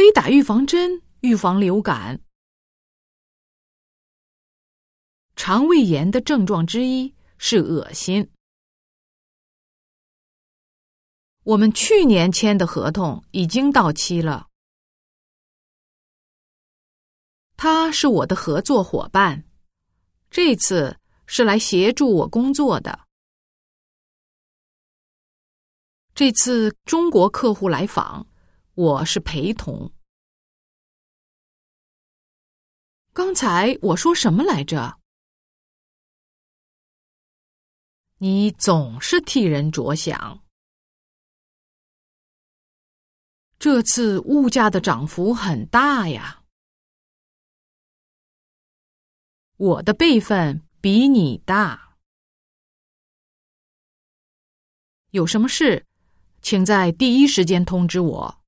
可以打预防针，预防流感。肠胃炎的症状之一是恶心。我们去年签的合同已经到期了。他是我的合作伙伴，这次是来协助我工作的。这次中国客户来访，我是陪同。刚才我说什么来着？你总是替人着想。这次物价的涨幅很大呀，我的辈分比你大。有什么事，请在第一时间通知我。